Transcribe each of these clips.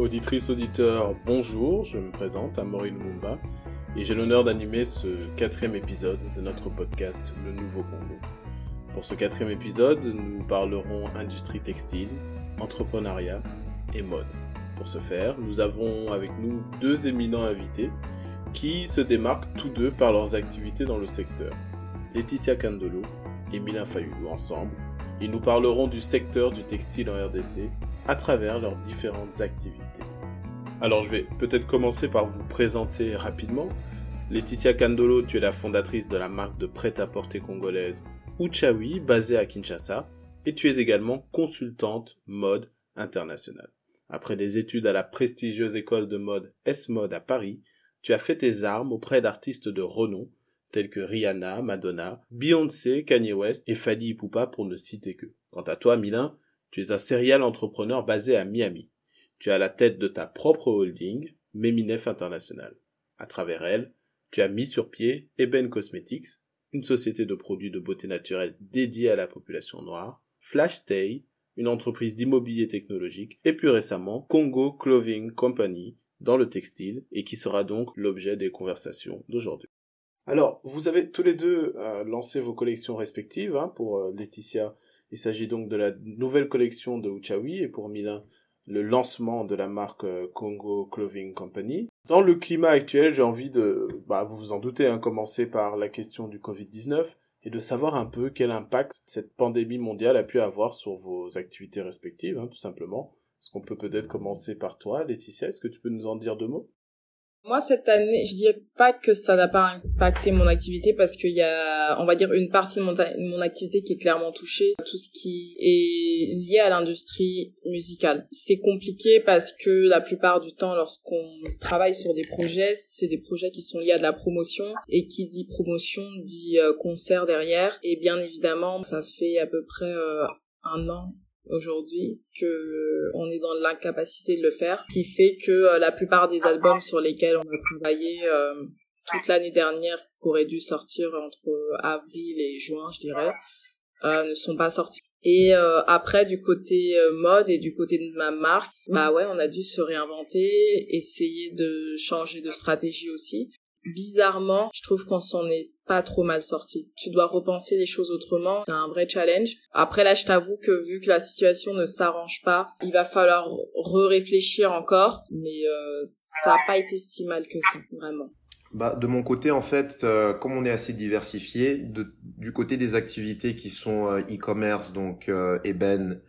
Auditrice, auditeur, bonjour, je me présente, Amaury Lumumba, et j'ai l'honneur d'animer ce quatrième épisode de notre podcast Le Nouveau Congo. Pour ce quatrième épisode, nous parlerons industrie textile, entrepreneuriat et mode. Pour ce faire, nous avons avec nous deux éminents invités qui se démarquent tous deux par leurs activités dans le secteur. Laetitia Candelo et Milan Fayoulou ensemble, ils nous parleront du secteur du textile en RDC à travers leurs différentes activités. Alors je vais peut-être commencer par vous présenter rapidement. Laetitia Candolo, tu es la fondatrice de la marque de prêt-à-porter congolaise Uchawi, basée à Kinshasa, et tu es également consultante mode internationale. Après des études à la prestigieuse école de mode S-Mode à Paris, tu as fait tes armes auprès d'artistes de renom tels que Rihanna, Madonna, Beyoncé, Kanye West et Fadi Ipupa pour ne citer que. Quant à toi, Milan, tu es un serial entrepreneur basé à Miami. Tu as la tête de ta propre holding, Meminef International. À travers elle, tu as mis sur pied Eben Cosmetics, une société de produits de beauté naturelle dédiée à la population noire, Flash Stay, une entreprise d'immobilier technologique, et plus récemment Congo Clothing Company dans le textile, et qui sera donc l'objet des conversations d'aujourd'hui. Alors, vous avez tous les deux euh, lancé vos collections respectives. Hein, pour euh, Laetitia, il s'agit donc de la nouvelle collection de Uchawi et pour Milan, le lancement de la marque euh, Congo Clothing Company. Dans le climat actuel, j'ai envie de, bah, vous vous en doutez, hein, commencer par la question du Covid-19 et de savoir un peu quel impact cette pandémie mondiale a pu avoir sur vos activités respectives, hein, tout simplement. Est-ce qu'on peut peut-être commencer par toi, Laetitia? Est-ce que tu peux nous en dire deux mots? Moi, cette année, je dirais pas que ça n'a pas impacté mon activité parce qu'il y a, on va dire, une partie de mon, activité qui est clairement touchée. Tout ce qui est lié à l'industrie musicale. C'est compliqué parce que la plupart du temps, lorsqu'on travaille sur des projets, c'est des projets qui sont liés à de la promotion et qui dit promotion dit euh, concert derrière. Et bien évidemment, ça fait à peu près euh, un an aujourd'hui que euh, on est dans l'incapacité de le faire qui fait que euh, la plupart des albums sur lesquels on a travaillé euh, toute l'année dernière qui dû sortir entre avril et juin je dirais ne sont pas sortis. Et après du côté mode et du côté de ma marque bah ouais on a dû se réinventer essayer de changer de stratégie aussi. Bizarrement, je trouve qu'on s'en est pas trop mal sorti. Tu dois repenser les choses autrement. C'est un vrai challenge. Après là, je t'avoue que vu que la situation ne s'arrange pas, il va falloir re-réfléchir encore. Mais euh, ça a pas été si mal que ça, vraiment. Bah, de mon côté, en fait, euh, comme on est assez diversifié, du côté des activités qui sont euh, e-commerce, donc euh, Eben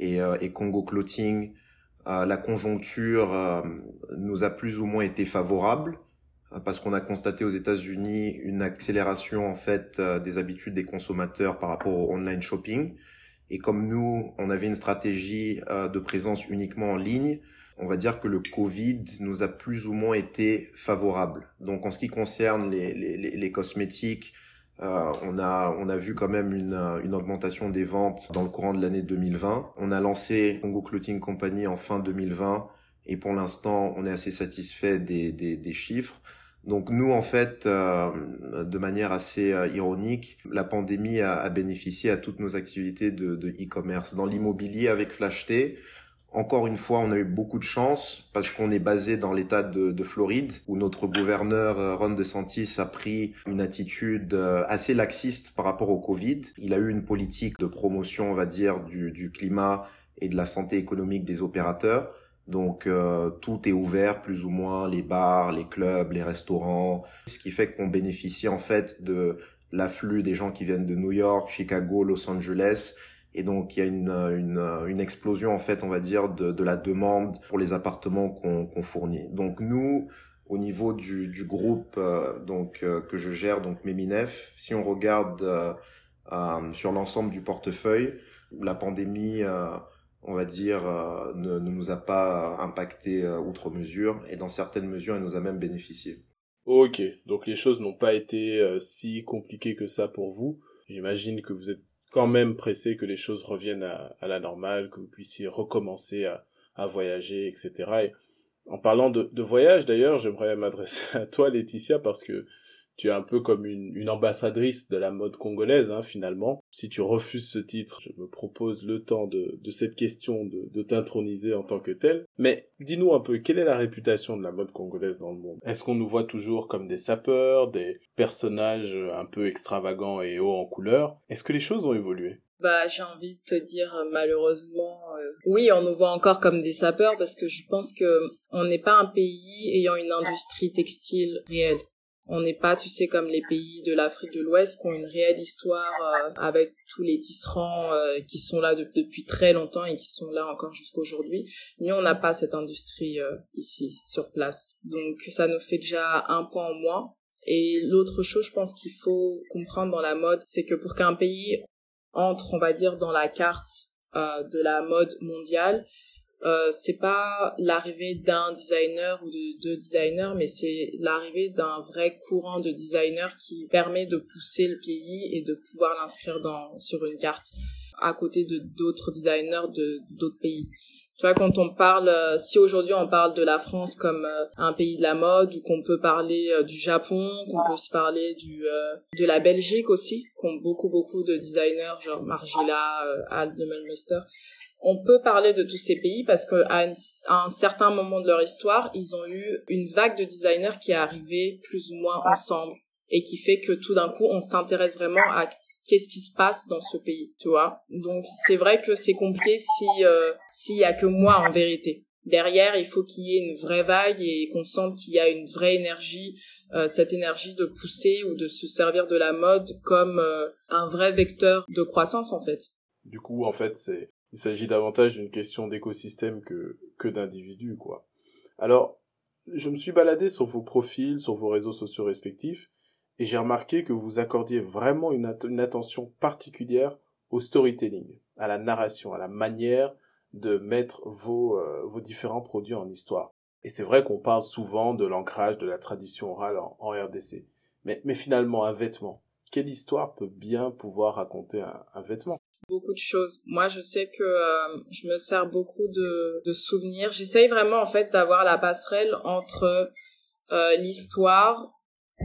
et Congo Clothing, la conjoncture nous a plus ou moins été favorable. Euh, parce qu'on a constaté aux États-Unis une accélération en fait euh, des habitudes des consommateurs par rapport au online shopping. Et comme nous, on avait une stratégie euh, de présence uniquement en ligne, on va dire que le Covid nous a plus ou moins été favorable. Donc en ce qui concerne les, les, les cosmétiques, euh, on a on a vu quand même une, une augmentation des ventes dans le courant de l'année 2020. On a lancé Congo Clothing Company en fin 2020 et pour l'instant on est assez satisfait des, des, des chiffres. Donc nous, en fait, euh, de manière assez euh, ironique, la pandémie a, a, bénéficié à toutes nos activités de e-commerce. dans l'immobilier avec FlashT, encore une fois, on a eu beaucoup de chance parce qu'on est basé dans l'État de, de, Floride, où notre gouverneur euh, Ron DeSantis a pris une attitude assez laxiste par rapport au Covid. Il a eu une politique de promotion, on va dire, du, du climat et de la santé économique des opérateurs. Donc euh, tout est ouvert plus ou moins, les bars, les clubs, les restaurants, ce qui fait qu'on bénéficie en fait de l'afflux des gens qui viennent de New York, Chicago, Los Angeles. Et donc il y a une, une, une, explosion en fait, on va dire, de, de la demande pour les appartements qu'on qu'on fournit. Donc nous, au niveau du, du groupe euh, donc euh, que je gère, donc Meminef, si on regarde sur l'ensemble du portefeuille, la pandémie on va dire, euh, ne, nous a pas impacté euh, outre mesure, et dans certaines mesures, elle nous a même bénéficié. Ok, donc les choses n'ont pas été euh, si compliquées que ça pour vous. J'imagine que vous êtes quand même pressé que les choses reviennent à, la normale, que vous puissiez recommencer à, voyager, etc. Et en parlant de, de voyage, d'ailleurs, j'aimerais m'adresser à toi, Laetitia, parce que tu es un peu comme une, ambassadrice de la mode congolaise, hein, finalement. Si tu refuses ce titre, je me propose le temps de, cette question de, de t'introniser en tant que tel. Mais dis-nous un peu, quelle est la réputation de la mode congolaise dans le monde? Est-ce qu'on nous voit toujours comme des sapeurs, des personnages un peu extravagants et hauts en couleur? Est-ce que les choses ont évolué? Bah, j'ai envie de te dire euh, malheureusement, euh, oui, on nous voit encore comme des sapeurs parce que je pense que on n'est pas un pays ayant une industrie textile réelle. On n'est pas, tu sais, comme les pays de l'Afrique de l'Ouest qui ont une réelle histoire euh, avec tous les tisserands qui sont là depuis très longtemps et qui sont là encore jusqu'aujourd'hui. Nous, on n'a pas cette industrie ici, sur place. Donc, ça nous fait déjà un point en moins. Et l'autre chose, je pense qu'il faut comprendre dans la mode, c'est que pour qu'un pays entre, on va dire, dans la carte euh, de la mode mondiale, euh, c'est pas l'arrivée d'un designer ou de deux designers, mais c'est l'arrivée d'un vrai courant de designers qui permet de pousser le pays et de pouvoir l'inscrire dans sur une carte à côté de d'autres designers de d'autres pays. Tu vois, quand on parle, euh, si aujourd'hui on parle de la France comme euh, un pays de la mode, ou qu'on peut parler euh, du Japon, qu'on peut aussi parler du de la Belgique aussi, qui ont beaucoup beaucoup de designers, genre Margiela, Al de Melmester, on peut parler de tous ces pays parce qu'à un, un certain moment de leur histoire, ils ont eu une vague de designers qui est arrivée plus ou moins ensemble et qui fait que tout d'un coup, on s'intéresse vraiment à qu'est-ce qui se passe dans ce pays, tu vois. Donc c'est vrai que c'est compliqué si euh, s'il y a que moi en vérité. Derrière, il faut qu'il y ait une vraie vague et qu'on sente qu'il y a une vraie énergie, euh, cette énergie de pousser ou de se servir de la mode comme euh, un vrai vecteur de croissance en fait. Du coup, en fait, c'est il s'agit davantage d'une question d'écosystème que que d'individus quoi. Alors, je me suis baladé sur vos profils, sur vos réseaux sociaux respectifs et j'ai remarqué que vous accordiez vraiment une, attention particulière au storytelling, à la narration, à la manière de mettre vos, euh, vos différents produits en histoire. Et c'est vrai qu'on parle souvent de l'ancrage de la tradition orale en, RDC. Mais, mais, finalement, un vêtement, quelle histoire peut bien pouvoir raconter un, vêtement? Beaucoup de choses. Moi, je sais que euh, je me sers beaucoup de, de souvenirs. J'essaye vraiment, en fait, d'avoir la passerelle entre euh, l'histoire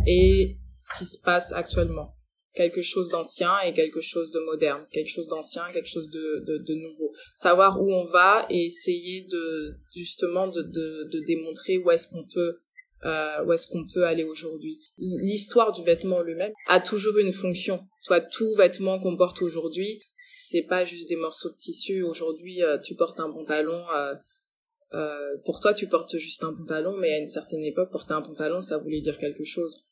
et ce qui se passe actuellement. Quelque chose d'ancien et quelque chose de moderne. Quelque chose d'ancien, quelque chose de, de, de, nouveau. Savoir où on va et essayer de, justement, de, de, de démontrer où est-ce qu'on peut euh, où est-ce qu'on peut aller aujourd'hui. L'histoire du vêtement lui-même a toujours une fonction. Soit tout vêtement qu'on porte aujourd'hui, c'est pas juste des morceaux de tissu. Aujourd'hui, euh, tu portes un pantalon. Euh, pour toi, tu portes juste un pantalon, mais à une certaine époque, porter un pantalon, ça voulait dire quelque chose.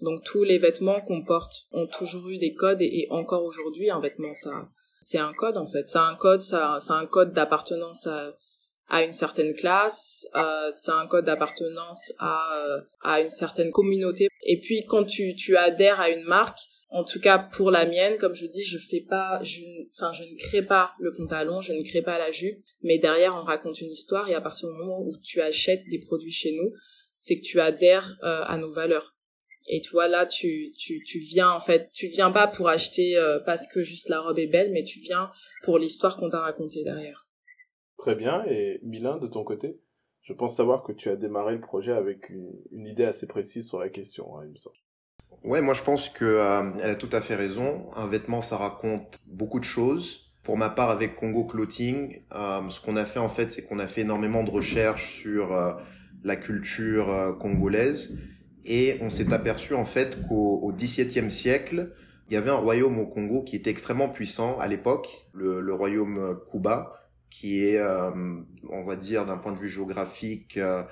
Donc tous les vêtements qu'on porte ont toujours eu des codes et, encore aujourd'hui un vêtement ça c'est un code en fait, c'est un code ça c'est un code d'appartenance à, à une certaine classe, euh, c'est un code d'appartenance à euh, à une certaine communauté et puis quand tu tu adhères à une marque en tout cas pour la mienne, comme je dis, je fais pas, je, enfin, je ne crée pas le pantalon, je ne crée pas la jupe, mais derrière on raconte une histoire et à partir du moment où tu achètes des produits chez nous, c'est que tu adhères euh, à nos valeurs. Et tu vois, là, tu, tu, tu viens, en fait, tu viens pas pour acheter euh, parce que juste la robe est belle, mais tu viens pour l'histoire qu'on t'a racontée derrière. Très bien. Et Milan, de ton côté, je pense savoir que tu as démarré le projet avec une, idée assez précise sur la question, hein, il me semble. Ouais, moi je pense que euh, elle a tout à fait raison. Un vêtement, ça raconte beaucoup de choses. Pour ma part, avec Congo Clothing, euh, ce qu'on a fait en fait, c'est qu'on a fait énormément de recherches sur la culture congolaise et on s'est aperçu en fait qu'au XVIIe siècle, il y avait un royaume au Congo qui était extrêmement puissant à l'époque, le, royaume Kuba, qui est, euh, on va dire, d'un point de vue géographique, euh,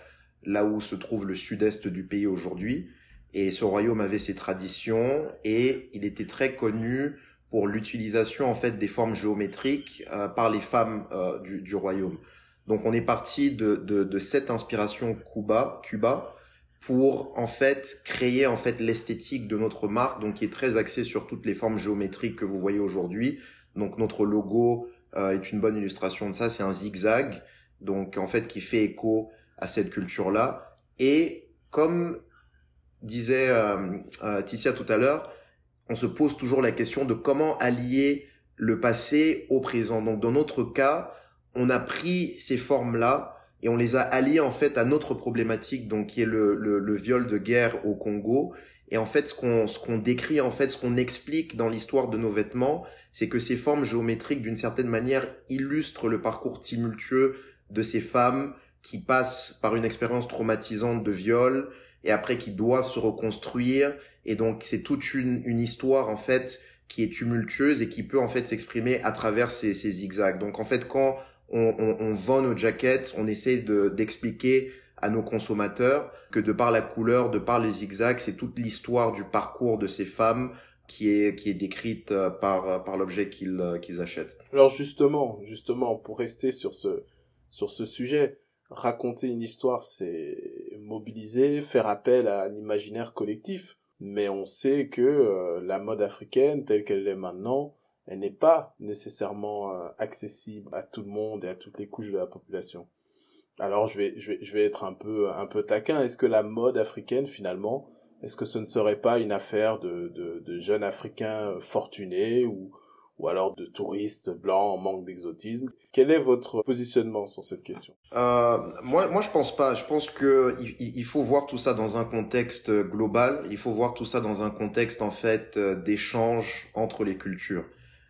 là où se trouve le sud-est du pays aujourd'hui. Et ce royaume avait ses traditions et il était très connu pour l'utilisation en fait des formes géométriques euh, par les femmes du, du, royaume. Donc on est parti de, de, de cette inspiration Cuba, Cuba pour en fait créer en fait l'esthétique de notre marque, donc qui est très axée sur toutes les formes géométriques que vous voyez aujourd'hui. Donc notre logo euh, est une bonne illustration de ça, c'est un zigzag, donc en fait qui fait écho à cette culture-là. Et comme disait euh, euh Ticia tout à l'heure, on se pose toujours la question de comment allier le passé au présent. Donc dans notre cas, on a pris ces formes-là et on les a alliés en fait à notre problématique, donc qui est le, le, le viol de guerre au Congo. Et en fait, ce qu'on ce qu'on décrit, en fait, ce qu'on explique dans l'histoire de nos vêtements, c'est que ces formes géométriques, d'une certaine manière, illustrent le parcours tumultueux de ces femmes qui passent par une expérience traumatisante de viol et après qui doivent se reconstruire. Et donc, c'est toute une, une histoire, en fait, qui est tumultueuse et qui peut, en fait, s'exprimer à travers ces, ces zigzags. Donc, en fait, quand on, on, on vend nos jaquettes, on essaie d'expliquer à nos consommateurs que de par la couleur, de par les zigzags, c'est toute l'histoire du parcours de ces femmes qui est qui est décrite euh, par par l'objet qu'ils euh, qu'ils achètent. Alors justement, justement pour rester sur ce sur ce sujet, raconter une histoire c'est mobiliser, faire appel à un imaginaire collectif, mais on sait que euh, la mode africaine telle qu'elle est maintenant, elle n'est pas nécessairement accessible à tout le monde et à toutes les couches de la population. Alors je vais, je vais, je vais être un peu, un peu taquin. Est-ce que la mode africaine, finalement, est-ce que ce ne serait pas une affaire de, de, de jeunes Africains fortunés ou, ou alors de touristes blancs en manque d'exotisme? Quel est votre positionnement sur cette question? Euh, Moi, moi, je pense pas. Je pense que il, il, faut voir tout ça dans un contexte global. Il faut voir tout ça dans un contexte en fait d'échange entre les cultures.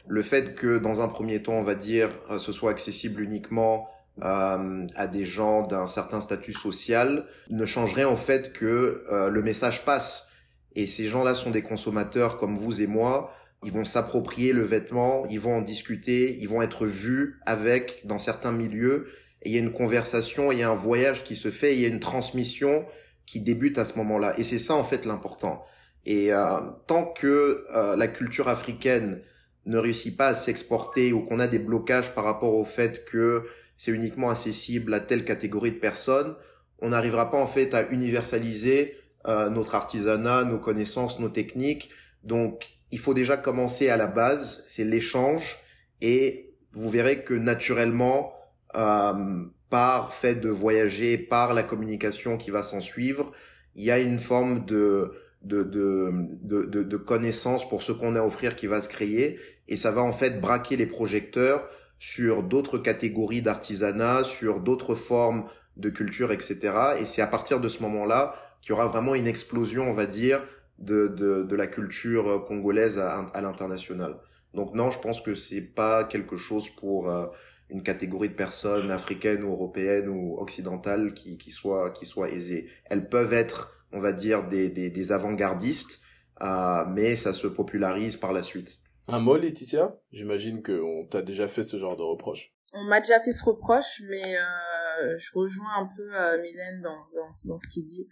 Le fait que dans un premier temps, on va dire, euh, ce soit accessible uniquement euh, à des gens d'un certain statut social ne changerait en fait que euh, le message passe. Et ces gens-là sont des consommateurs comme vous et moi. Ils vont s'approprier le vêtement, ils vont en discuter, ils vont être vus avec dans certains milieux. Et il y a une conversation, il y a un voyage qui se fait, il y a une transmission qui débute à ce moment-là. Et c'est ça en fait l'important. Et euh, tant que euh, la culture africaine ne réussit pas à s'exporter ou qu'on a des blocages par rapport au fait que c'est uniquement accessible à telle catégorie de personnes, on n'arrivera pas en fait à universaliser euh, notre artisanat, nos connaissances, nos techniques. Donc, il faut déjà commencer à la base, c'est l'échange, et vous verrez que naturellement, euh, par fait de voyager, par la communication qui va s'en suivre, il y a une forme de de, de, de, de connaissance pour ce qu'on a à offrir qui va se créer, et ça va en fait braquer les projecteurs sur d'autres catégories d'artisanat, sur d'autres formes de culture, etc. Et c'est à partir de ce moment-là qu'il y aura vraiment une explosion, on va dire, de, de, de la culture congolaise à, à l'international. Donc non, je pense que c'est pas quelque chose pour euh, une catégorie de personnes africaines ou européennes ou occidentales qui, qui soit qui soit aisée. Elles peuvent être, on va dire, des, des, des avant-gardistes, euh, mais ça se popularise par la suite. Un mot, Laetitia? J'imagine qu'on t'a déjà fait ce genre de reproche. On m'a déjà fait ce reproche, mais euh, je rejoins un peu euh, Mylène dans, dans, ce qu'il dit,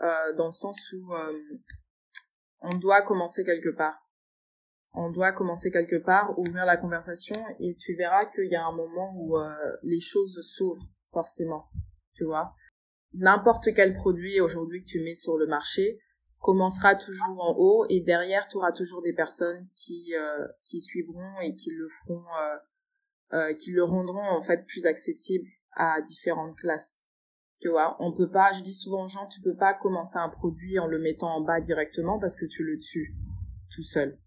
euh, dans le sens où on doit commencer quelque part. On doit commencer quelque part, ouvrir la conversation, et tu verras qu'il y a un moment où les choses s'ouvrent, forcément. Tu vois? N'importe quel produit aujourd'hui que tu mets sur le marché, commencera toujours en haut et derrière tu auras toujours des personnes qui euh, qui suivront et qui le feront euh, euh, qui le rendront en fait plus accessible à différentes classes. Tu vois on peut pas je dis souvent aux gens tu peux pas commencer un produit en le mettant en bas directement parce que tu le tues tout seul.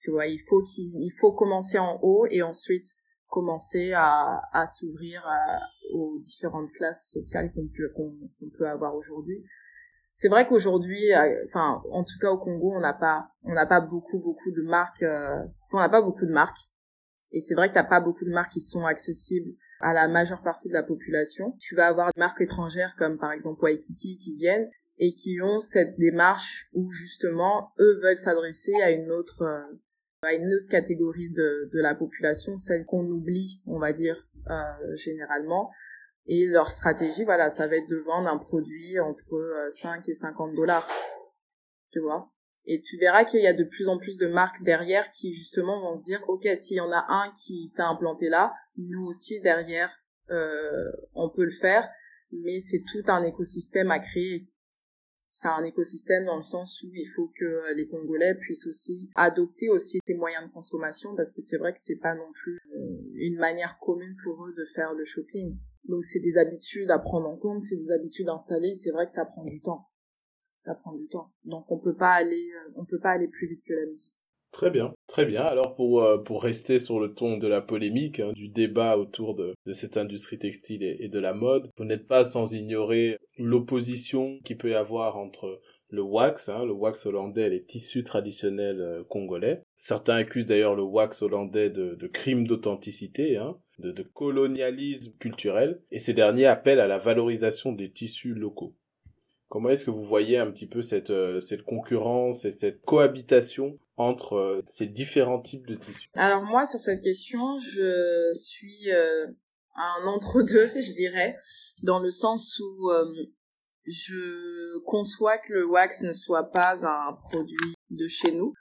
Tu vois il faut qu'il il faut commencer en haut et ensuite commencer à à s'ouvrir aux différentes classes sociales qu'on peut qu'on peut avoir aujourd'hui c'est vrai qu'aujourd'hui, euh, enfin, en tout cas au Congo, on n'a pas, on n'a pas beaucoup, beaucoup de marques. Euh, on n'a pas beaucoup de marques. Et c'est vrai que t'as pas beaucoup de marques qui sont accessibles à la majeure partie de la population. Tu vas avoir des marques étrangères comme par exemple Waikiki qui viennent et qui ont cette démarche où justement eux veulent s'adresser à une autre euh, à une autre catégorie de, de la population, celle qu'on oublie, on va dire euh, généralement, et leur stratégie, voilà, ça va être de vendre un produit entre 5 euh, et 50 dollars. Tu vois? Et tu verras qu'il y a de plus en plus de marques derrière qui justement vont se dire, ok, s'il y en a un qui s'est implanté là, nous aussi derrière, euh, on peut le faire. Mais c'est tout un écosystème à créer. C'est un écosystème dans le sens où il faut que les Congolais puissent aussi adopter aussi ces moyens de consommation parce que c'est vrai que c'est pas non plus euh, une manière commune pour eux de faire le shopping. Donc c'est des habitudes à prendre en compte, c'est des habitudes installées, c'est vrai que ça prend du temps. Ça prend du temps. Donc on peut pas aller euh, on peut pas aller plus vite que la musique. Très bien, très bien. Alors pour euh, pour rester sur le ton de la polémique, hein, du débat autour de, de cette industrie textile et, et de la mode, vous n'êtes pas sans ignorer l'opposition qui peut y avoir entre le wax, hein, le wax hollandais, les tissus traditionnels euh, congolais. Certains accusent d'ailleurs le wax hollandais de, de crime d'authenticité, hein, de, de colonialisme culturel, et ces derniers appellent à la valorisation des tissus locaux. Comment est-ce que vous voyez un petit peu cette, euh, cette concurrence et cette cohabitation entre euh, ces différents types de tissus? Alors moi, sur cette question, je suis un entre-deux, je dirais, dans le sens où je conçois que le wax ne soit pas un produit de chez nous,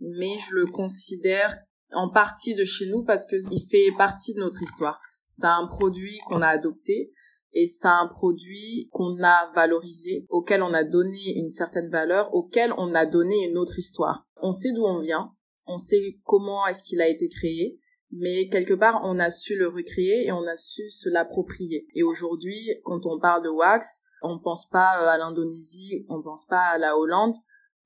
mais je le considère en partie de chez nous parce qu'il fait partie de notre histoire. C'est un produit qu'on a adopté et c'est un produit qu'on a valorisé, auquel on a donné une certaine valeur, auquel on a donné une autre histoire. On sait d'où on vient, on sait comment est-ce qu'il a été créé, mais quelque part on a su le recréer et on a su se l'approprier. Et aujourd'hui, quand on parle de wax, on pense pas euh, à l'Indonésie, on pense pas à la Hollande,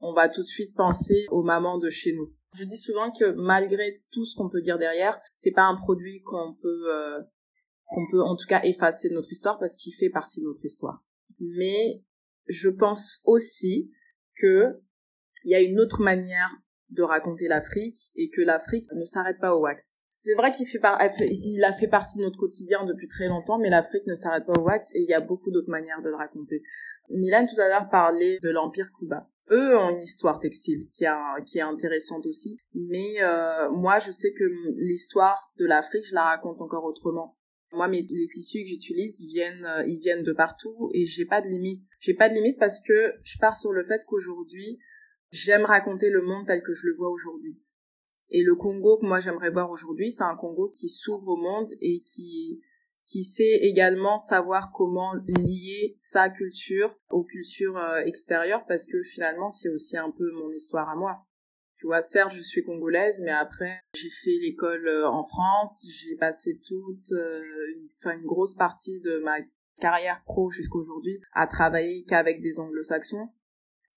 on va tout de suite penser aux mamans de chez nous. Je dis souvent que malgré tout ce qu'on peut dire derrière, c'est pas un produit qu'on peut euh, qu'on peut en tout cas effacer de notre histoire parce qu'il fait partie de notre histoire. Mais je pense aussi que il y a une autre manière de raconter l'Afrique et que l'Afrique ne s'arrête pas au wax. C'est vrai qu'il fait, il a fait partie de notre quotidien depuis très longtemps, mais l'Afrique ne s'arrête pas au wax et il y a beaucoup d'autres manières de le raconter. Milan tout à l'heure parlait de l'Empire Cuba. Eux ont une histoire textile qui, est intéressante aussi, mais euh, moi je sais que l'histoire de l'Afrique, je la raconte encore autrement. Moi, mes, les tissus que j'utilise viennent, ils viennent de partout et j'ai pas de limite. J'ai pas de limite parce que je pars sur le fait qu'aujourd'hui, J'aime raconter le monde tel que je le vois aujourd'hui. Et le Congo que moi j'aimerais voir aujourd'hui, c'est un Congo qui s'ouvre au monde et qui qui sait également savoir comment lier sa culture aux cultures euh, extérieures parce que finalement c'est aussi un peu mon histoire à moi. Tu vois, certes, je suis congolaise, mais après, j'ai fait l'école euh, en France, j'ai passé toute, euh, enfin, une grosse partie de ma carrière pro jusqu'aujourd'hui à travailler qu'avec des anglo-saxons.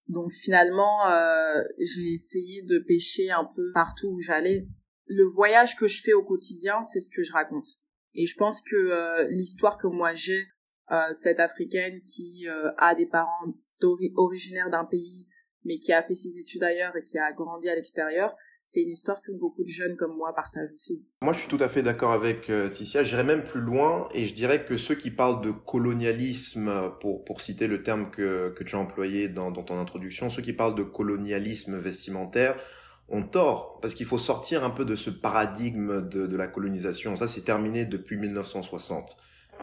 Donc finalement, euh, j'ai essayé de pêcher un peu partout où j'allais. Le voyage que je fais au quotidien, c'est ce que je raconte. Et je pense que euh, l'histoire que moi j'ai, euh, cette africaine qui euh, a des parents originaires d'un pays, mais qui a fait ses études ailleurs et qui a grandi à l'extérieur, c'est une histoire que beaucoup de jeunes comme moi partagent aussi. Moi, je suis tout à fait d'accord avec euh, Ticia. J'irais même plus loin et je dirais que ceux qui parlent de colonialisme, pour, pour citer le terme que, que tu as employé dans, dans ton introduction, ceux qui parlent de colonialisme vestimentaire ont tort parce qu'il faut sortir un peu de ce paradigme de, de la colonisation. Ça, c'est terminé depuis 1960.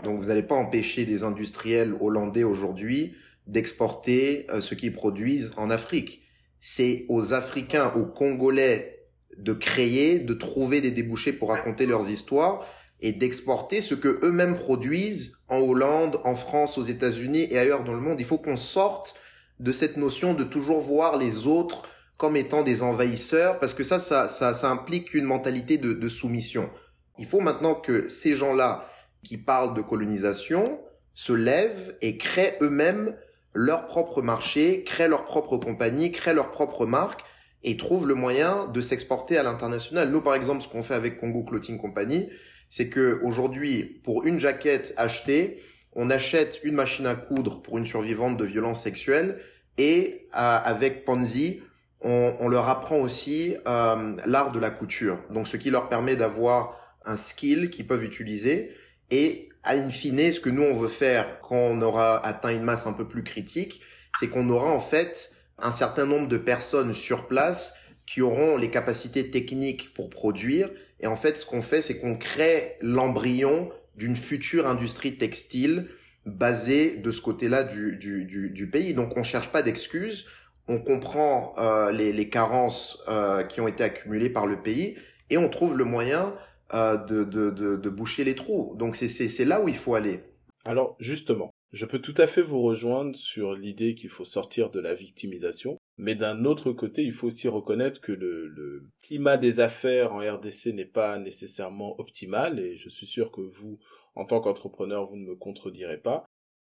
Donc, vous n'allez pas empêcher des industriels hollandais aujourd'hui d'exporter euh, ce qu'ils produisent en Afrique c'est aux Africains, aux Congolais de créer, de trouver des débouchés pour raconter leurs histoires et d'exporter ce que eux-mêmes produisent en Hollande, en France, aux États-Unis et ailleurs dans le monde. Il faut qu'on sorte de cette notion de toujours voir les autres comme étant des envahisseurs, parce que ça, ça, ça, implique une mentalité de, de soumission. Il faut maintenant que ces gens-là qui parlent de colonisation se lèvent et créent eux-mêmes leur propre marché, créent leur propre compagnie, créent leur propre marque et trouvent le moyen de s'exporter à l'international. Nous, par exemple, ce qu'on fait avec Congo Clothing Company, c'est que aujourd'hui, pour une jaquette achetée, on achète une machine à coudre pour une survivante de violences sexuelles et euh, avec Ponzi, on, leur apprend aussi euh, l'art de la couture. Donc, ce qui leur permet d'avoir un skill qu'ils peuvent utiliser et à in fine, ce que nous on veut faire quand on aura atteint une masse un peu plus critique, c'est qu'on aura en fait un certain nombre de personnes sur place qui auront les capacités techniques pour produire. Et en fait, ce qu'on fait, c'est qu'on crée l'embryon d'une future industrie textile basée de ce côté-là du, du, du, du, pays. Donc on cherche pas d'excuses, on comprend euh, les, les, carences euh, qui ont été accumulées par le pays et on trouve le moyen euh, de, boucher les trous. Donc c'est là où il faut aller. Alors justement, je peux tout à fait vous rejoindre sur l'idée qu'il faut sortir de la victimisation, mais d'un autre côté, il faut aussi reconnaître que le, le climat des affaires en RDC n'est pas nécessairement optimal, et je suis sûr que vous, en tant qu'entrepreneur, vous ne me contredirez pas.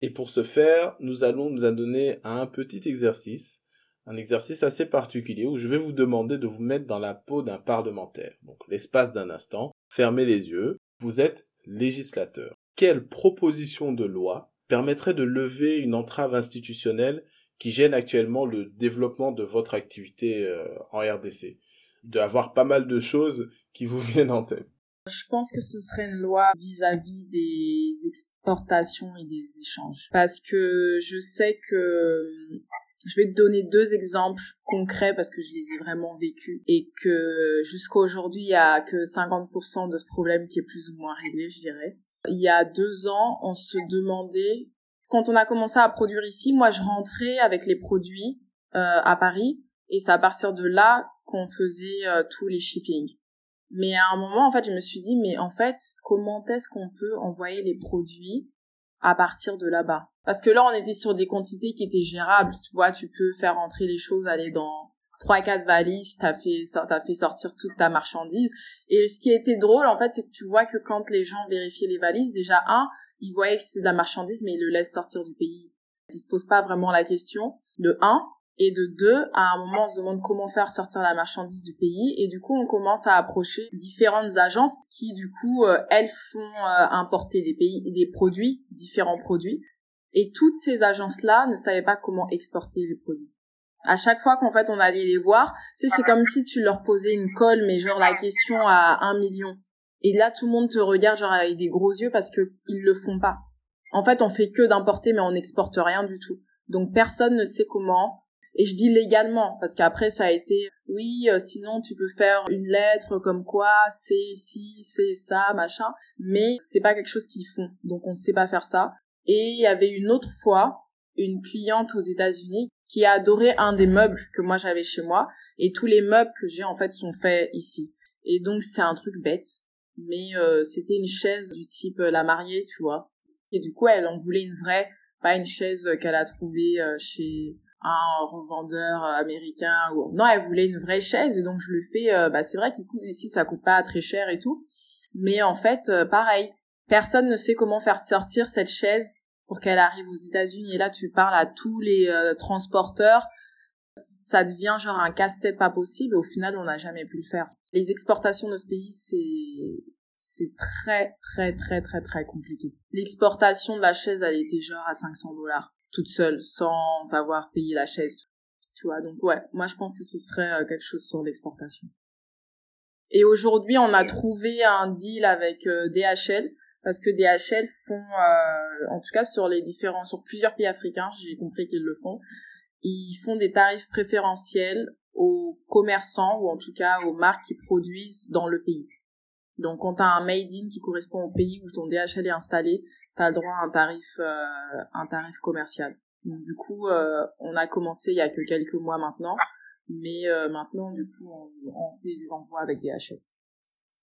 Et pour ce faire, nous allons nous adonner à un petit exercice un exercice assez particulier où je vais vous demander de vous mettre dans la peau d'un parlementaire. Donc l'espace d'un instant, fermez les yeux, vous êtes législateur. Quelle proposition de loi permettrait de lever une entrave institutionnelle qui gênent actuellement le développement de votre activité euh, en RDC De avoir pas mal de choses qui vous viennent en tête. Je pense que ce serait une loi vis-à-vis des exportations et des échanges. Parce que je sais que je vais te donner deux exemples concrets parce que je les ai vraiment vécus et que jusqu'à aujourd'hui, il y a que 50% de ce problème qui est plus ou moins réglé, je dirais. Il y a deux ans, on se demandait, quand on a commencé à produire ici, moi je rentrais avec les produits euh, à Paris et c'est à partir de là qu'on faisait euh, tous les shipping. Mais à un moment, en fait, je me suis dit, mais en fait, comment est-ce qu'on peut envoyer les produits à partir de là-bas. Parce que là, on était sur des quantités qui étaient gérables. Tu vois, tu peux faire entrer les choses, aller dans trois, quatre valises, t'as fait, t'as fait sortir toute ta marchandise. Et ce qui était drôle, en fait, c'est que tu vois que quand les gens vérifiaient les valises, déjà, un, ils voyaient que c'était de la marchandise, mais ils le laissent sortir du pays. Ils se posent pas vraiment la question. De un. Et de deux, à un moment, on se demande comment faire sortir la marchandise du pays. Et du coup, on commence à approcher différentes agences qui, du coup, euh, elles font euh, importer des pays, des produits, différents produits. Et toutes ces agences-là ne savaient pas comment exporter les produits. À chaque fois qu'en fait on allait les voir, tu c'est comme si tu leur posais une colle, mais genre la question à un million. Et là, tout le monde te regarde genre avec des gros yeux parce que ils le font pas. En fait, on fait que d'importer, mais on n'exporte rien du tout. Donc personne ne sait comment et je dis légalement, parce qu'après ça a été, oui, euh, sinon tu peux faire une lettre comme quoi c'est si, c'est ça, machin. Mais c'est pas quelque chose qu'ils font. Donc on sait pas faire ça. Et il y avait une autre fois, une cliente aux États-Unis qui a adoré un des meubles que moi j'avais chez moi. Et tous les meubles que j'ai en fait sont faits ici. Et donc c'est un truc bête. Mais euh, c'était une chaise du type euh, la mariée, tu vois. Et du coup, elle en voulait une vraie, pas une chaise qu'elle a trouvée chez un revendeur euh, américain ou non elle voulait une vraie chaise et donc je le fais euh, bah c'est vrai qu'il coûte ici ça coûte pas très cher et tout. Mais en fait euh, pareil personne ne sait comment faire sortir cette chaise pour qu'elle arrive aux États-Unis. Et là tu parles à tous les transporteurs. Ça devient genre un casse-tête pas possible. Au final on n'a jamais pu le faire. Les exportations de ce pays c'est c'est très très très très très compliqué. L'exportation de la chaise elle était genre à 500 dollars toute seule sans avoir payé la chaise. Tu vois, donc ouais, moi je pense que ce serait euh, quelque chose sur l'exportation. Et aujourd'hui, on a trouvé un deal avec euh, DHL parce que DHL font, euh, en tout cas sur les différents, sur plusieurs pays africains, j'ai compris qu'ils le font, ils font des tarifs préférentiels aux commerçants ou en tout cas aux marques qui produisent dans le pays. Donc quand tu as un made in qui correspond au pays où ton DHL est installé, tu as le droit à un tarif euh, un tarif commercial. Donc du coup, euh, on a commencé il y a que quelques mois maintenant, mais euh, maintenant du coup, on, on, fait des envois avec DHL.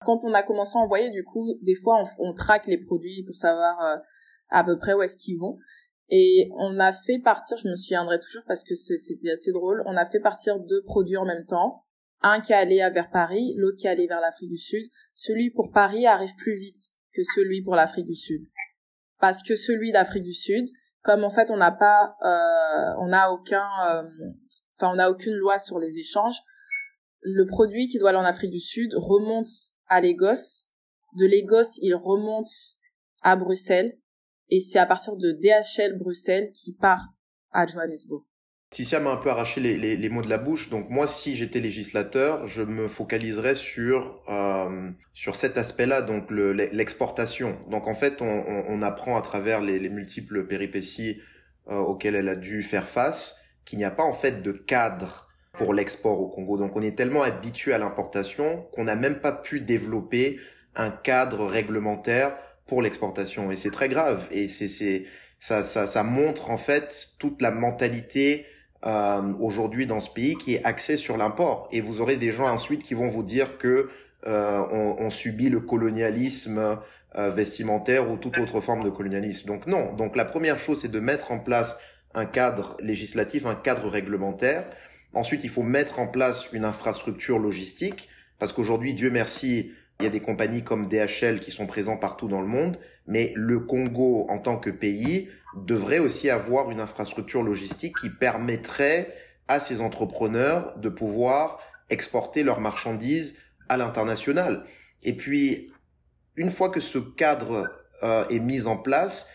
Quand on a commencé à envoyer, du coup, des fois on, on traque les produits pour savoir à peu près où est-ce qu'ils vont. Et on a fait partir, je me souviendrai toujours parce que c'était assez drôle, on a fait partir deux produits en même temps un qui allait vers Paris, l'autre qui allait vers l'Afrique du Sud. Celui pour Paris arrive plus vite que celui pour l'Afrique du Sud. Parce que celui d'Afrique du Sud, comme en fait on n'a pas, euh, on n'a aucun, euh, enfin on n'a aucune loi sur les échanges, le produit qui doit aller en Afrique du Sud remonte à Lagos. De Lagos, il remonte à Bruxelles. Et c'est à partir de DHL Bruxelles qui part à Johannesburg. Ticia m'a un peu arraché les, les, mots de la bouche. Donc moi, si j'étais législateur, je me focaliserais sur euh, sur cet aspect-là, donc l'exportation. donc en fait, on, apprend à travers les, les multiples péripéties euh, auxquelles elle a dû faire face qu'il n'y a pas en fait de cadre pour l'export au Congo. Donc on est tellement habitué à l'importation qu'on n'a même pas pu développer un cadre réglementaire pour l'exportation. Et c'est très grave. Et c'est ça, ça, ça montre en fait toute la mentalité euh, aujourd'hui dans ce pays qui est axé sur l'import. Et vous aurez des gens ensuite qui vont vous dire que euh, on, on, subit le colonialisme euh, vestimentaire ou toute autre forme de colonialisme. Donc non. Donc la première chose, c'est de mettre en place un cadre législatif, un cadre réglementaire. Ensuite, il faut mettre en place une infrastructure logistique, parce qu'aujourd'hui, Dieu merci, il y a des compagnies comme DHL qui sont présentes partout dans le monde, mais le Congo en tant que pays devrait aussi avoir une infrastructure logistique qui permettrait à ces entrepreneurs de pouvoir exporter leurs marchandises à l'international. Et puis, une fois que ce cadre euh, est mis en place,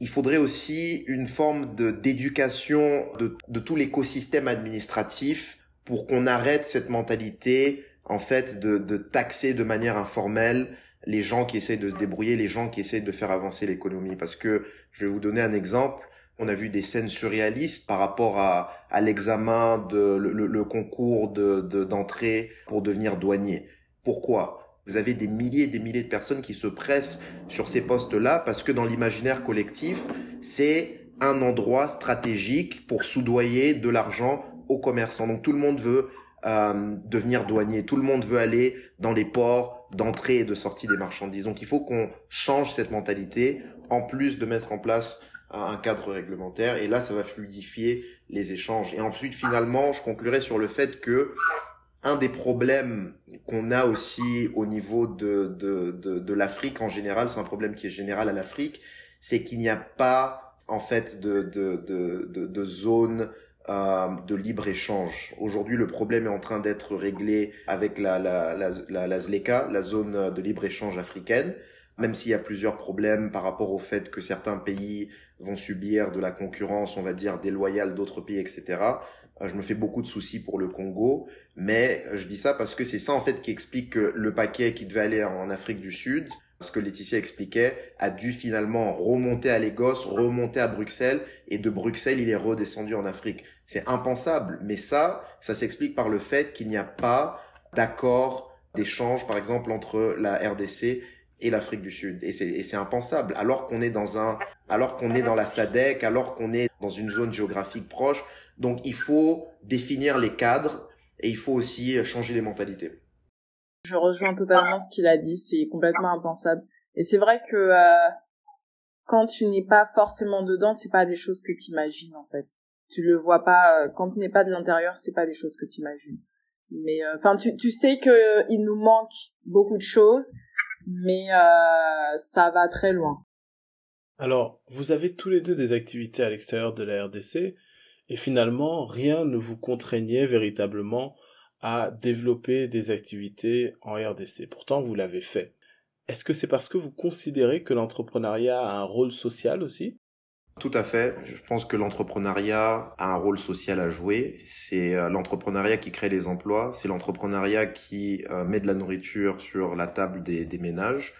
il faudrait aussi une forme de d'éducation de, de tout l'écosystème administratif pour qu'on arrête cette mentalité en fait de, de taxer de manière informelle les gens qui essayent de se débrouiller, les gens qui essayent de faire avancer l'économie. Parce que je vais vous donner un exemple. On a vu des scènes surréalistes par rapport à, l'examen de le, concours de d'entrée pour devenir douanier. Pourquoi? Vous avez des milliers et des milliers de personnes qui se pressent sur ces postes-là parce que dans l'imaginaire collectif, c'est un endroit stratégique pour soudoyer de l'argent aux commerçants. Donc tout le monde veut euh, devenir douanier, tout le monde veut aller dans les ports d'entrée et de sortie des marchandises. Donc il faut qu'on change cette mentalité en plus de mettre en place un cadre réglementaire et là ça va fluidifier les échanges. Et ensuite finalement, je conclurai sur le fait que un des problèmes qu'on a aussi au niveau de, de, de, de l'Afrique en général, c'est un problème qui est général à l'Afrique, c'est qu'il n'y a pas en fait de, de, de, de, zone euh, de libre échange. Aujourd'hui, le problème est en train d'être réglé avec la, la, la, la, ZLECA, la zone de libre échange africaine, même s'il y a plusieurs problèmes par rapport au fait que certains pays vont subir de la concurrence, on va dire, déloyale d'autres pays, etc. Euh, je me fais beaucoup de soucis pour le Congo, mais euh, je dis ça parce que c'est ça en fait qui explique que le paquet qui devait aller en Afrique du Sud, ce que Laetitia expliquait, a dû finalement remonter à Lagos, remonter à Bruxelles, et de Bruxelles, il est redescendu en Afrique. C'est impensable, mais ça, ça s'explique par le fait qu'il n'y a pas d'accord d'échange, par exemple, entre la RDC et l'Afrique du Sud. Et c'est impensable. Alors qu'on est dans un, alors qu'on est dans la SADC, alors qu'on est dans une zone géographique proche, donc il faut définir les cadres et il faut aussi changer les mentalités. Je rejoins totalement ce qu'il a dit, c'est complètement impensable. Et c'est vrai que euh, quand tu n'es pas forcément dedans, c'est pas des choses que tu imagines en fait. Tu le vois pas euh, quand tu n'es pas de l'intérieur, c'est pas des choses que tu imagines. Mais euh, enfin tu tu sais que il nous manque beaucoup de choses, mais ça va très loin. Alors, vous avez tous les deux des activités à l'extérieur de la RDC et finalement rien ne vous contraignait véritablement à développer des activités en RDC. Pourtant, vous l'avez fait. Est-ce que c'est parce que vous considérez que l'entrepreneuriat a un rôle social aussi? Tout à fait. Je pense que l'entrepreneuriat a un rôle social à jouer. C'est euh, l'entrepreneuriat qui crée les emplois. C'est l'entrepreneuriat qui euh, met de la nourriture sur la table des, ménages.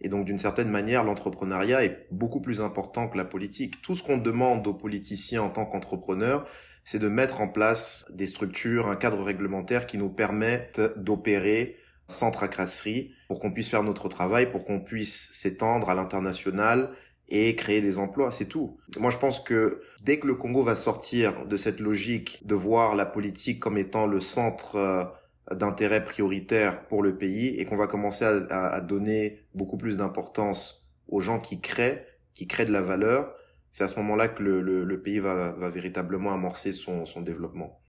Et donc, d'une certaine manière, l'entrepreneuriat est beaucoup plus important que la politique. Tout ce qu'on demande aux politiciens en tant qu'entrepreneurs, c'est de mettre en place des structures, un cadre réglementaire qui nous permette d'opérer sans tracasserie pour qu'on puisse faire notre travail, pour qu'on puisse s'étendre à l'international et créer des emplois, c'est tout. Moi, je pense que dès que le Congo va sortir de cette logique de voir la politique comme étant le centre euh, d'intérêt prioritaire pour le pays et qu'on va commencer à, donner beaucoup plus d'importance aux gens qui créent, qui créent de la valeur, c'est à ce moment-là que le, pays va, véritablement amorcer son, son développement.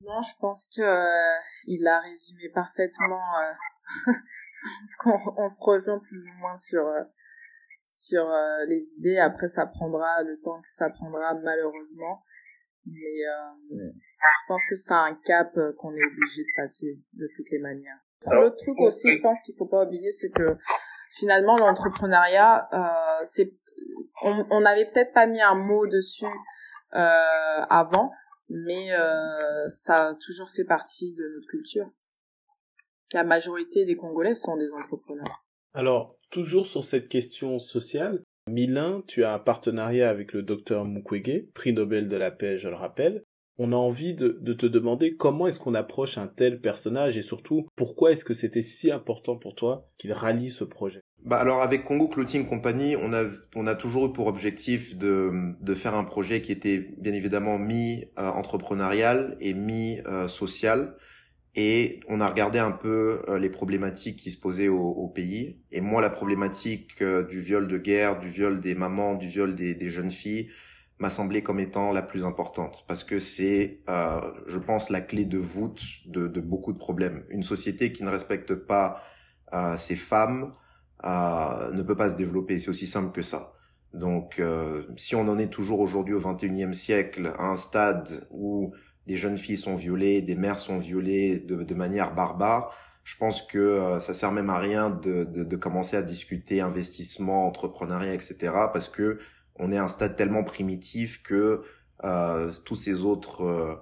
Non, je pense que euh, il a résumé parfaitement. Euh, qu'on on se rejoint plus ou moins sur euh, sur euh, les idées. Après, ça prendra le temps que ça prendra malheureusement, mais euh, je pense que c'est un cap euh, qu'on est obligé de passer de toutes les manières. L'autre truc aussi, je pense qu'il faut pas oublier, c'est que finalement l'entrepreneuriat, euh, c'est, on n'avait peut-être pas mis un mot dessus euh, avant, mais euh, ça a toujours fait partie de notre culture. La majorité des Congolais sont des entrepreneurs. Alors, toujours sur cette question sociale, Milan, tu as un partenariat avec le docteur Mukwege, prix Nobel de la paix, je le rappelle. On a envie de, te demander comment est-ce qu'on approche un tel personnage et surtout pourquoi est-ce que c'était si important pour toi qu'il rallie ce projet? Bah alors avec Congo Clothing Company, on a toujours eu pour objectif de de faire un projet qui était bien évidemment mi entrepreneurial et mi social et on a regardé un peu euh, les problématiques qui se posaient au, pays et moi la problématique euh, du viol de guerre, du viol des mamans, du viol des, des jeunes filles m'a semblé comme étant la plus importante parce que c'est, euh, je pense, la clé de voûte de, de, beaucoup de problèmes. Une société qui ne respecte pas euh, ses femmes ne peut pas se développer. C'est aussi simple que ça. Donc, si on en est toujours aujourd'hui au 21e siècle à un stade où des jeunes filles sont violées, des mères sont violées de, de manière barbare, je pense que euh, ça sert même à rien de, de, de commencer à discuter investissement, entrepreneuriat, etc. Parce que on est à un stade tellement primitif que euh, tous ces autres euh,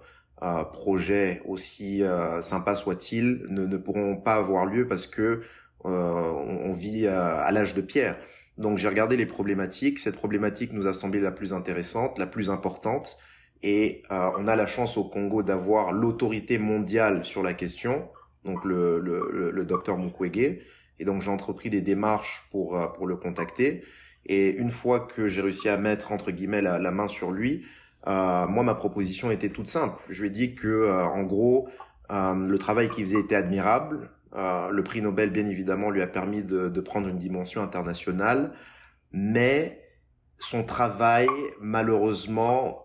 euh, projets, aussi sympas soient-ils, ne, ne, pourront pas avoir lieu parce que on, vit à l'âge de pierre. Donc j'ai regardé les problématiques. Cette problématique nous a semblé la plus intéressante, la plus importante. Et on a la chance au Congo d'avoir l'autorité mondiale sur la question, donc le, le, le, docteur Mukwege. Et donc j'ai entrepris des démarches pour, pour le contacter. Et une fois que j'ai réussi à mettre entre guillemets la, main sur lui, euh, moi ma proposition était toute simple. Je lui ai dit que euh, en gros euh, le travail qu'il faisait était admirable. Euh, le prix Nobel bien évidemment lui a permis de, de prendre une dimension internationale, mais son travail malheureusement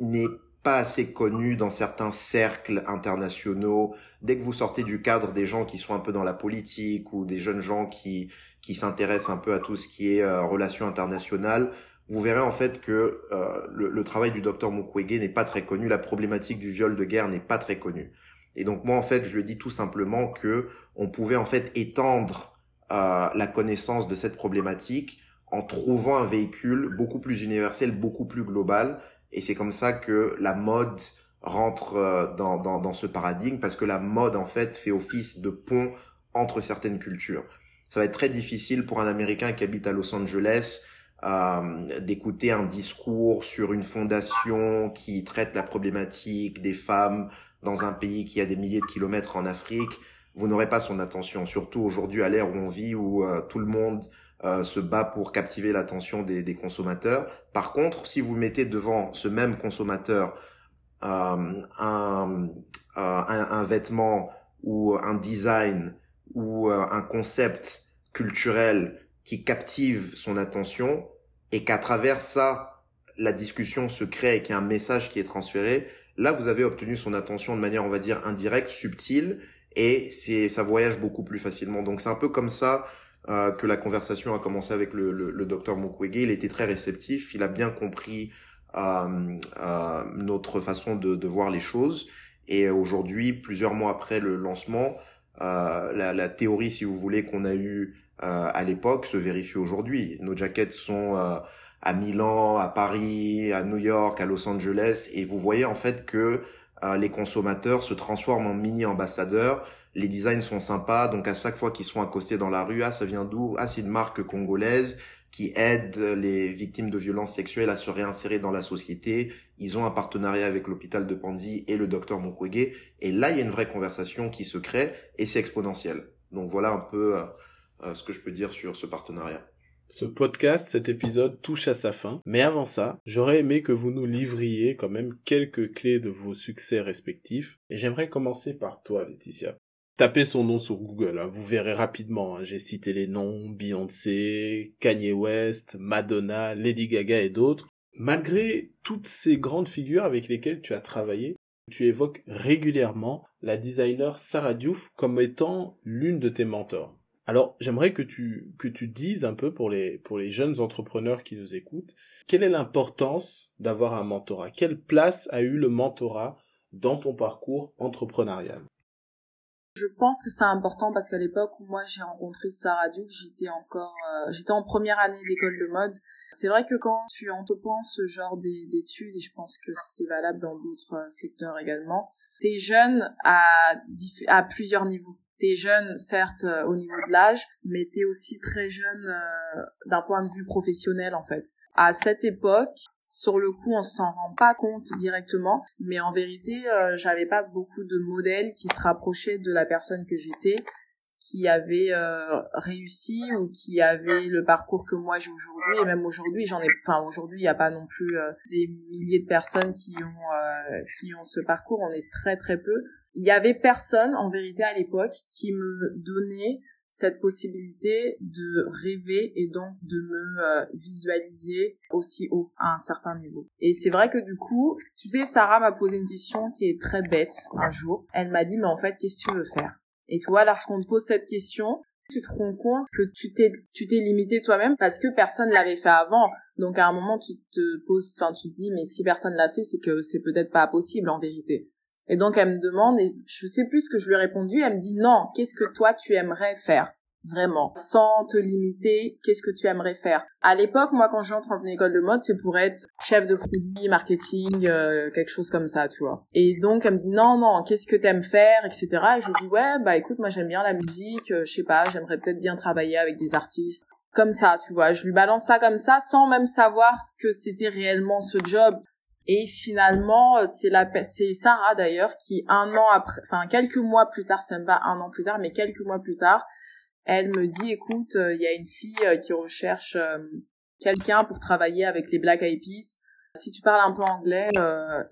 n'est pas assez connu dans certains cercles internationaux. Dès que vous sortez du cadre des gens qui sont un peu dans la politique ou des jeunes gens qui qui s'intéressent un peu à tout ce qui est euh, relations internationales, vous verrez en fait que euh, le, le, travail du docteur Mukwege n'est pas très connu, la problématique du viol de guerre n'est pas très connue. Et donc moi en fait, je lui dis tout simplement que on pouvait en fait étendre euh, la connaissance de cette problématique en trouvant un véhicule beaucoup plus universel, beaucoup plus global et c'est comme ça que la mode rentre euh, dans, dans, dans, ce paradigme, parce que la mode, en fait, fait office de pont entre certaines cultures. Ça va être très difficile pour un Américain qui habite à Los Angeles euh, d'écouter un discours sur une fondation qui traite la problématique des femmes dans un pays qui a des milliers de kilomètres en Afrique. Vous n'aurez pas son attention, surtout aujourd'hui à l'ère où on vit, où euh, tout le monde euh, se bat pour captiver l'attention des, des, consommateurs. Par contre, si vous mettez devant ce même consommateur euh, un, euh, un, un, vêtement ou un design ou euh, un concept culturel qui captive son attention et qu'à travers ça, la discussion se crée et qu'il y a un message qui est transféré, là, vous avez obtenu son attention de manière, on va dire, indirecte, subtile, et c'est ça voyage beaucoup plus facilement. Donc c'est un peu comme ça euh, que la conversation a commencé avec le, le, le docteur Mukwege. Il était très réceptif, il a bien compris euh, euh, notre façon de, de, voir les choses. Et aujourd'hui, plusieurs mois après le lancement, euh, la, la, théorie, si vous voulez, qu'on a eue euh, à l'époque se vérifie aujourd'hui. Nos jaquettes sont à Milan, à Paris, à New York, à Los Angeles, et vous voyez en fait que les consommateurs se transforment en mini ambassadeurs les designs sont sympas, donc à chaque fois qu'ils sont accostés dans la rue, ah ça vient d'où? Ah c'est une marque congolaise qui aide les victimes de violences sexuelles à se réinsérer dans la société. Ils ont un partenariat avec l'hôpital de Panzi et le docteur Mukwege. Et là, il y a une vraie conversation qui se crée et c'est exponentiel. Donc voilà un peu euh, euh, ce que je peux dire sur ce partenariat. Ce podcast, cet épisode touche à sa fin, mais avant ça, j'aurais aimé que vous nous livriez quand même quelques clés de vos succès respectifs, et j'aimerais commencer par toi, Laetitia tapez son nom sur Google, hein, vous verrez rapidement. Hein. J'ai cité les noms Beyoncé, Kanye West, Madonna, Lady Gaga et d'autres. Malgré toutes ces grandes figures avec lesquelles tu as travaillé, tu évoques régulièrement la designer Sarah Diouf comme étant l'une de tes mentors. Alors, j'aimerais que tu, que tu dises un peu pour les, pour les jeunes entrepreneurs qui nous écoutent, quelle est l'importance d'avoir un mentorat? Quelle place a eu le mentorat dans ton parcours entrepreneurial? Je pense que c'est important parce qu'à l'époque où moi j'ai rencontré Sarah Diouf, j'étais encore, euh, j'étais en première année d'école de mode. C'est vrai que quand tu entreprends ce genre d'études, et je pense que c'est valable dans d'autres euh, secteurs également, t'es jeune à, plusieurs niveaux. T'es jeune, certes, euh, au niveau de l'âge, mais t'es aussi très jeune d'un point de vue professionnel, en fait. À cette époque, sur le coup, on s'en rend pas compte directement, mais en vérité, euh, j'avais pas beaucoup de modèles qui se rapprochaient de la personne que j'étais, qui avait euh, réussi ou qui avait le parcours que moi j'ai aujourd'hui. Et même aujourd'hui, j'en ai, enfin aujourd'hui, il n'y a pas non plus euh, des milliers de personnes qui ont qui ont ce parcours. On est très très peu. Il y avait personne en vérité à l'époque qui me donnait cette possibilité de rêver et donc de me euh, visualiser aussi haut à un certain niveau. Et c'est vrai que du coup, tu sais, Sarah m'a posé une question qui est très bête un jour. Elle m'a dit, mais en fait, qu'est-ce que tu veux faire? Et tu vois, lorsqu'on te pose cette question, tu te rends compte que tu t'es tu t'es limité toi-même parce que personne l'avait fait avant. Donc à un moment, tu te poses, enfin, tu te dis, mais si personne l'a fait, c'est que c'est peut-être pas possible en vérité. Et donc elle me demande, et je sais plus ce que je lui ai répondu, elle me dit non, qu'est-ce que toi tu aimerais faire? Vraiment, sans te limiter, qu'est-ce que tu aimerais faire? À l'époque, moi, quand j'entre en école de mode, c'est pour être chef de produit, marketing, euh, quelque chose comme ça, tu vois. Et donc, elle me dit, non, non, qu'est-ce que t'aimes faire, etc. Et je lui dis, ouais, bah écoute, moi j'aime bien la musique, euh, je sais pas, j'aimerais peut-être bien travailler avec des artistes. Comme ça, tu vois. Je lui balance ça comme ça, sans même savoir ce que c'était réellement ce job. Et finalement, euh, c'est la, c'est Sarah d'ailleurs qui un an après, enfin quelques mois plus tard, c'est même pas un an plus tard, mais quelques mois plus tard, elle me dit, écoute, euh, il y a une fille euh, qui recherche quelqu'un pour travailler avec les Black Eyed Peas. Si tu parles un peu anglais,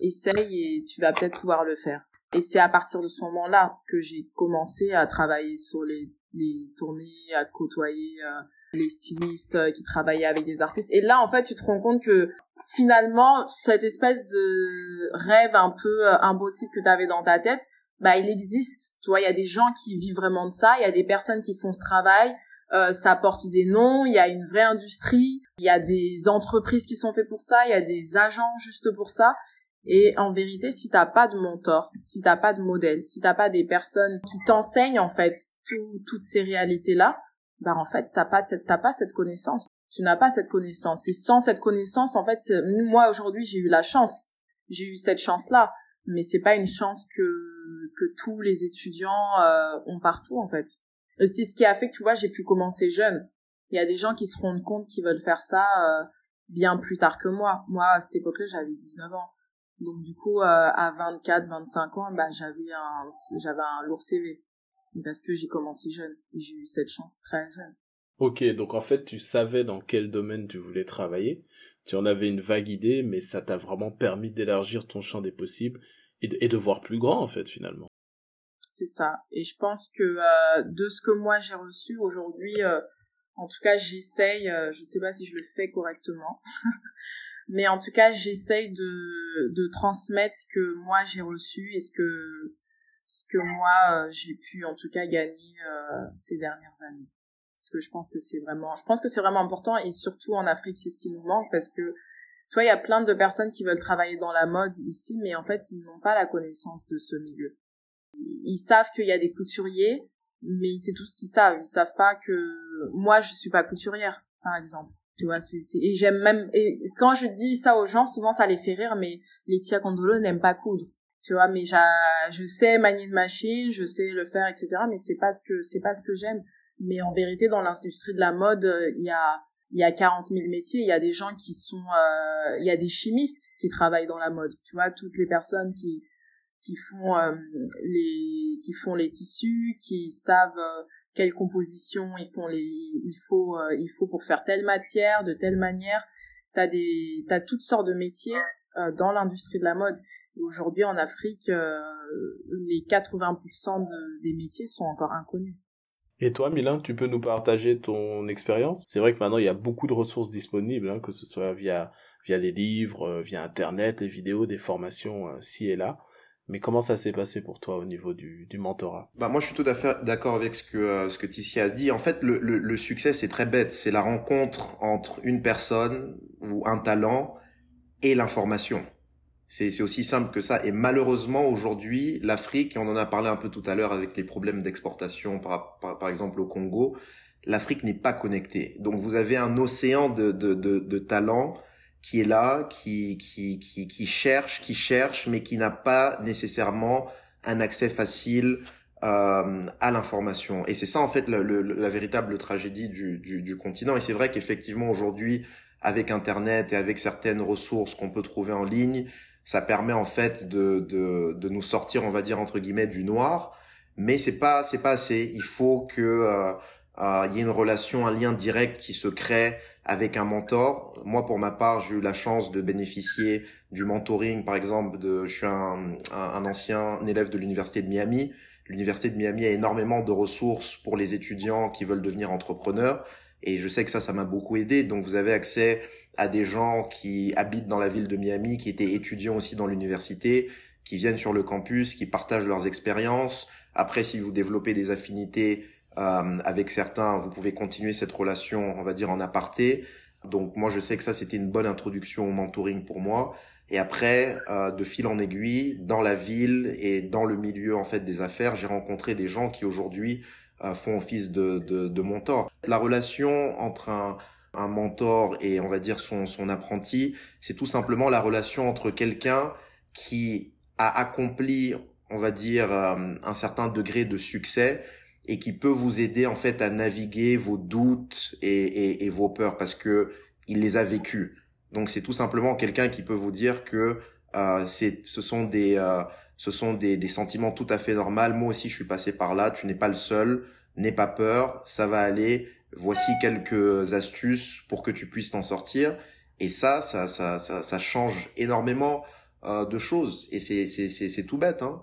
essaye et tu vas peut-être pouvoir le faire. Et c'est à partir de ce moment-là que j'ai commencé à travailler sur les, les tournées, à côtoyer les stylistes qui travaillaient avec des artistes. Et là, en fait, tu te rends compte que finalement, cette espèce de rêve un peu impossible que tu avais dans ta tête, bah il existe. Tu vois, il y a des gens qui vivent vraiment de ça, il y a des personnes qui font ce travail, euh, ça porte des noms, il y a une vraie industrie, il y a des entreprises qui sont faites pour ça, il y a des agents juste pour ça. Et en vérité, si t'as pas de mentor, si t'as pas de modèle, si t'as pas des personnes qui t'enseignent en fait toutes ces réalités-là, bah en fait t'as pas cette t'as pas cette connaissance. Tu n'as pas cette connaissance. Et sans cette connaissance, en fait, moi aujourd'hui j'ai eu la chance, j'ai eu cette chance-là mais c'est pas une chance que que tous les étudiants euh, ont partout en fait. C'est ce qui a fait que tu vois j'ai pu commencer jeune. Il y a des gens qui se rendent compte qu'ils veulent faire ça euh, bien plus tard que moi. Moi à cette époque-là j'avais 19 ans. Donc du coup euh, à 24 25 ans bah j'avais un j'avais un lourd CV parce que j'ai commencé jeune j'ai eu cette chance très jeune. Ok, donc en fait tu savais dans quel domaine tu voulais travailler, tu en avais une vague idée, mais ça t'a vraiment permis d'élargir ton champ des possibles et de, voir plus grand en fait finalement. C'est ça. Et je pense que euh, de ce que moi j'ai reçu aujourd'hui, euh, en tout cas j'essaye, euh, je sais pas si je le fais correctement, mais en tout cas j'essaye de, de transmettre ce que moi j'ai reçu et ce que ce que moi j'ai pu en tout cas gagner ces dernières années. Parce que je pense que c'est vraiment, je pense que c'est vraiment important et surtout en Afrique c'est ce qui nous manque parce que tu vois, il y a plein de personnes qui veulent travailler dans la mode ici, mais en fait, ils n'ont pas la connaissance de ce milieu. Ils savent qu'il y a des couturiers, mais c'est tout ce qu'ils savent. Ils savent pas que moi, je suis pas couturière, par exemple. Tu vois, c'est, et j'aime même, et quand je dis ça aux gens, souvent ça les fait rire, mais Laetitia Condolo n'aime pas coudre. Tu vois, mais je sais manier une machine, je sais le faire, etc., mais c'est pas ce que, c'est pas ce que j'aime. Mais en vérité, dans l'industrie de la mode, il y a, il y a 40 000 métiers, il y a des gens qui sont, euh, il y a des chimistes qui travaillent dans la mode, tu vois, toutes les personnes qui qui font euh, les qui font les tissus, qui savent euh, quelle composition ils font les il faut euh, il faut pour faire telle matière de telle manière. T'as des t'as toutes sortes de métiers dans l'industrie de la mode. Et aujourd'hui en Afrique, les 80% de, des métiers sont encore inconnus. Et toi, Milan, tu peux nous partager ton expérience? C'est vrai que maintenant, il y a beaucoup de ressources disponibles, hein, que ce soit via, via des livres, euh, via Internet, des vidéos, des formations euh, ci et là. Mais comment ça s'est passé pour toi au niveau du, du mentorat? Bah moi je suis tout à fait d'accord avec ce que euh, ce que Ticia a dit. En fait le, le, le succès c'est très bête, c'est la rencontre entre une personne ou un talent et l'information. C'est aussi simple que ça. Et malheureusement, aujourd'hui, l'Afrique, on en a parlé un peu tout à l'heure avec les problèmes d'exportation, par, par, exemple au Congo, l'Afrique n'est pas connectée. Donc vous avez un océan de, de, de, de talents qui est là, qui, qui, qui, qui cherche, qui cherche, mais qui n'a pas nécessairement un accès facile euh, à l'information. Et c'est ça en fait la véritable tragédie du, du, du continent. Et c'est vrai qu'effectivement aujourd'hui, avec Internet et avec certaines ressources qu'on peut trouver en ligne, ça permet en fait de, de, de, nous sortir, on va dire entre guillemets, du noir. Mais c'est pas c'est pas assez. Il faut que euh, euh, y ait une relation, un lien direct qui se crée avec un mentor. Moi, pour ma part, j'ai eu la chance de bénéficier du mentoring, par exemple. De, je suis un, un, ancien élève de l'université de Miami. L'université de Miami a énormément de ressources pour les étudiants qui veulent devenir entrepreneurs. Et je sais que ça, ça m'a beaucoup aidé. Donc, vous avez accès à des gens qui habitent dans la ville de Miami, qui étaient étudiants aussi dans l'université, qui viennent sur le campus, qui partagent leurs expériences. Après, si vous développez des affinités euh, avec certains, vous pouvez continuer cette relation, on va dire, en aparté. Donc moi, je sais que ça, c'était une bonne introduction au mentoring pour moi. Et après, euh, de fil en aiguille, dans la ville et dans le milieu en fait des affaires, j'ai rencontré des gens qui aujourd'hui font office de, de, de mentor. La relation entre un, un mentor et on va dire son, son apprenti, c'est tout simplement la relation entre quelqu'un qui a accompli, on va dire, euh, un certain degré de succès et qui peut vous aider en fait à naviguer vos doutes et, et, et vos peurs parce que il les a vécus. Donc c'est tout simplement quelqu'un qui peut vous dire que euh, c'est, ce sont des, euh, ce sont des, des sentiments tout à fait normaux. Moi aussi je suis passé par là. Tu n'es pas le seul. N'aie pas peur. Ça va aller voici quelques astuces pour que tu puisses t'en sortir. Et ça, ça, ça, ça, ça change énormément euh, de choses. Et c'est, c'est, c'est, c'est tout bête, hein.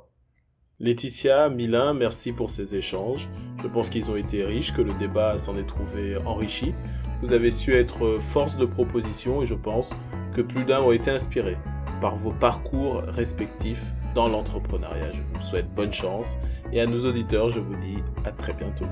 Laetitia, Milin, merci pour ces échanges. Je pense qu'ils ont été riches, que le débat s'en est trouvé enrichi. Vous avez su être force de proposition et je pense que plus d'un ont été inspirés par vos parcours respectifs dans l'entrepreneuriat. Je vous souhaite bonne chance et à nos auditeurs, je vous dis à très bientôt.